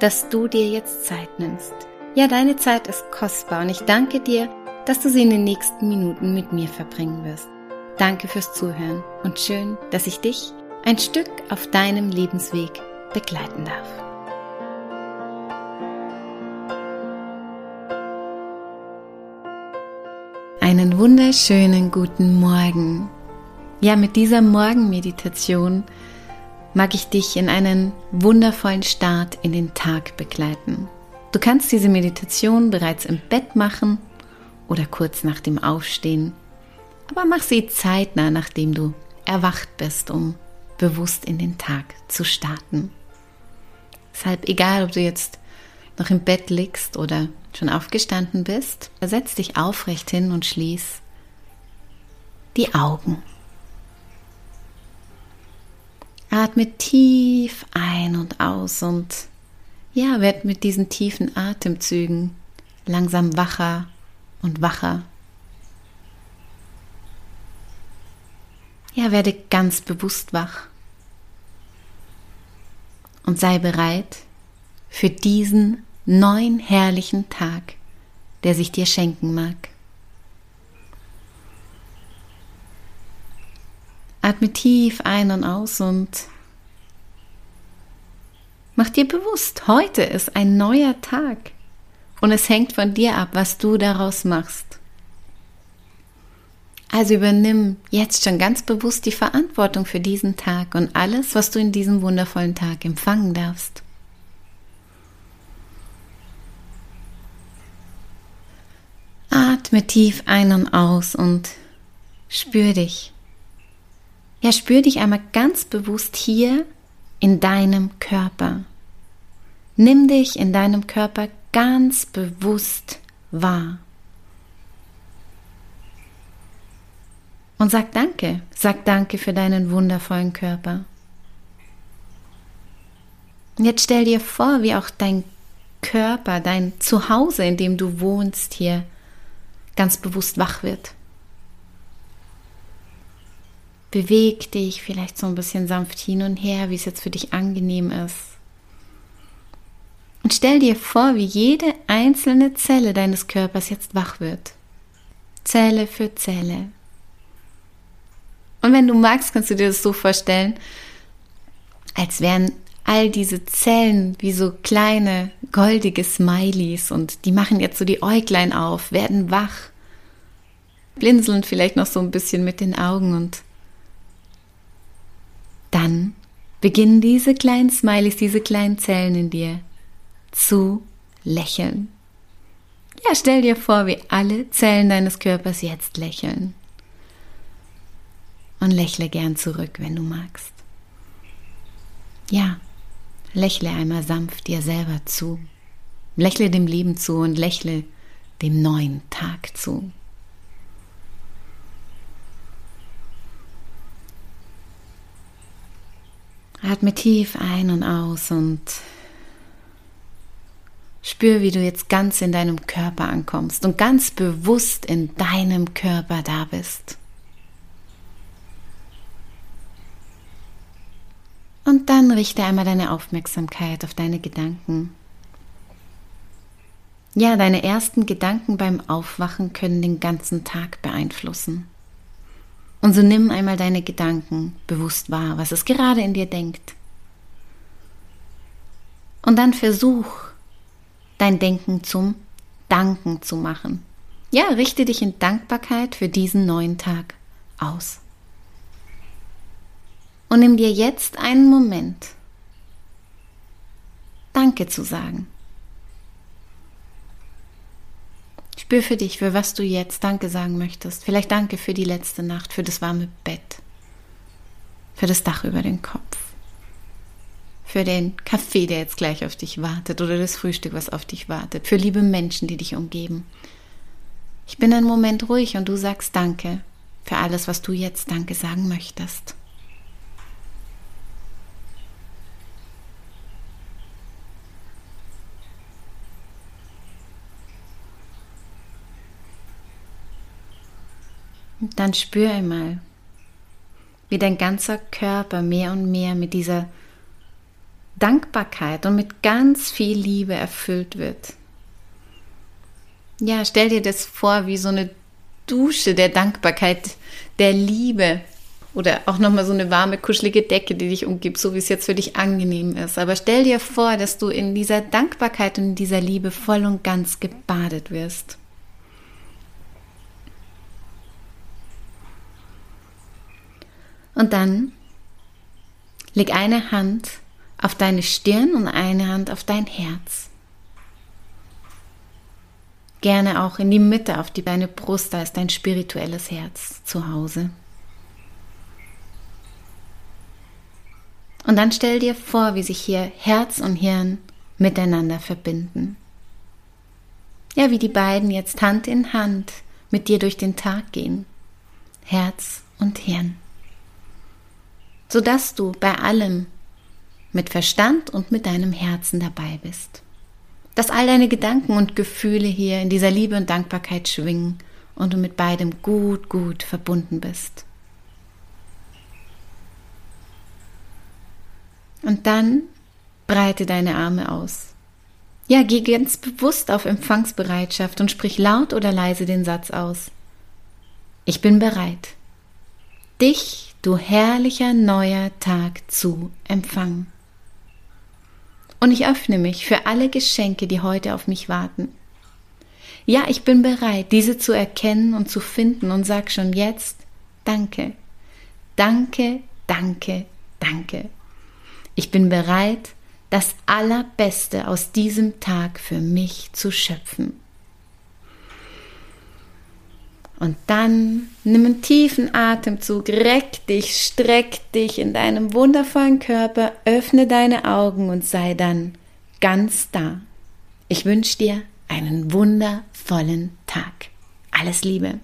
dass du dir jetzt Zeit nimmst. Ja, deine Zeit ist kostbar und ich danke dir, dass du sie in den nächsten Minuten mit mir verbringen wirst. Danke fürs Zuhören und schön, dass ich dich ein Stück auf deinem Lebensweg begleiten darf. Einen wunderschönen guten Morgen. Ja, mit dieser Morgenmeditation mag ich dich in einen wundervollen Start in den Tag begleiten. Du kannst diese Meditation bereits im Bett machen oder kurz nach dem Aufstehen, aber mach sie zeitnah, nachdem du erwacht bist, um bewusst in den Tag zu starten. Deshalb egal, ob du jetzt noch im Bett liegst oder schon aufgestanden bist, setz dich aufrecht hin und schließ die Augen. Atme tief ein und aus und ja, werd mit diesen tiefen Atemzügen langsam wacher und wacher. Ja, werde ganz bewusst wach und sei bereit für diesen neuen herrlichen Tag, der sich dir schenken mag. Atme tief ein und aus und mach dir bewusst, heute ist ein neuer Tag und es hängt von dir ab, was du daraus machst. Also übernimm jetzt schon ganz bewusst die Verantwortung für diesen Tag und alles, was du in diesem wundervollen Tag empfangen darfst. Atme tief ein und aus und spür dich. Ja, spür dich einmal ganz bewusst hier in deinem Körper. Nimm dich in deinem Körper ganz bewusst wahr. Und sag Danke, sag Danke für deinen wundervollen Körper. Und jetzt stell dir vor, wie auch dein Körper, dein Zuhause, in dem du wohnst, hier ganz bewusst wach wird. Beweg dich vielleicht so ein bisschen sanft hin und her, wie es jetzt für dich angenehm ist. Und stell dir vor, wie jede einzelne Zelle deines Körpers jetzt wach wird. Zelle für Zelle. Und wenn du magst, kannst du dir das so vorstellen, als wären all diese Zellen wie so kleine goldige Smileys und die machen jetzt so die Äuglein auf, werden wach, blinzeln vielleicht noch so ein bisschen mit den Augen und dann beginnen diese kleinen Smileys, diese kleinen Zellen in dir zu lächeln. Ja, stell dir vor, wie alle Zellen deines Körpers jetzt lächeln. Und lächle gern zurück, wenn du magst. Ja, lächle einmal sanft dir selber zu. Lächle dem Leben zu und lächle dem neuen Tag zu. Atme tief ein und aus und spür, wie du jetzt ganz in deinem Körper ankommst und ganz bewusst in deinem Körper da bist. Und dann richte einmal deine Aufmerksamkeit auf deine Gedanken. Ja, deine ersten Gedanken beim Aufwachen können den ganzen Tag beeinflussen. Und so nimm einmal deine Gedanken bewusst wahr, was es gerade in dir denkt. Und dann versuch, dein Denken zum Danken zu machen. Ja, richte dich in Dankbarkeit für diesen neuen Tag aus. Und nimm dir jetzt einen Moment, Danke zu sagen. Spür für dich, für was du jetzt Danke sagen möchtest. Vielleicht Danke für die letzte Nacht, für das warme Bett, für das Dach über den Kopf, für den Kaffee, der jetzt gleich auf dich wartet oder das Frühstück, was auf dich wartet, für liebe Menschen, die dich umgeben. Ich bin einen Moment ruhig und du sagst Danke für alles, was du jetzt Danke sagen möchtest. dann spür einmal, wie dein ganzer Körper mehr und mehr mit dieser Dankbarkeit und mit ganz viel Liebe erfüllt wird. Ja, stell dir das vor wie so eine Dusche der Dankbarkeit, der Liebe oder auch nochmal so eine warme, kuschelige Decke, die dich umgibt, so wie es jetzt für dich angenehm ist. Aber stell dir vor, dass du in dieser Dankbarkeit und in dieser Liebe voll und ganz gebadet wirst. Und dann leg eine Hand auf deine Stirn und eine Hand auf dein Herz. Gerne auch in die Mitte auf die deine Brust, da ist dein spirituelles Herz zu Hause. Und dann stell dir vor, wie sich hier Herz und Hirn miteinander verbinden. Ja, wie die beiden jetzt Hand in Hand mit dir durch den Tag gehen. Herz und Hirn sodass du bei allem mit Verstand und mit deinem Herzen dabei bist. Dass all deine Gedanken und Gefühle hier in dieser Liebe und Dankbarkeit schwingen und du mit beidem gut, gut verbunden bist. Und dann breite deine Arme aus. Ja, geh ganz bewusst auf Empfangsbereitschaft und sprich laut oder leise den Satz aus. Ich bin bereit, dich du herrlicher neuer Tag zu empfangen. Und ich öffne mich für alle Geschenke, die heute auf mich warten. Ja, ich bin bereit, diese zu erkennen und zu finden und sag schon jetzt Danke. Danke, danke, danke. Ich bin bereit, das Allerbeste aus diesem Tag für mich zu schöpfen. Und dann nimm einen tiefen Atemzug, reck dich, streck dich in deinem wundervollen Körper, öffne deine Augen und sei dann ganz da. Ich wünsche dir einen wundervollen Tag. Alles Liebe.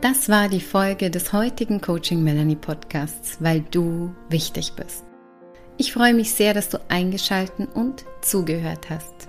Das war die Folge des heutigen Coaching Melanie Podcasts, weil du wichtig bist. Ich freue mich sehr, dass du eingeschalten und zugehört hast.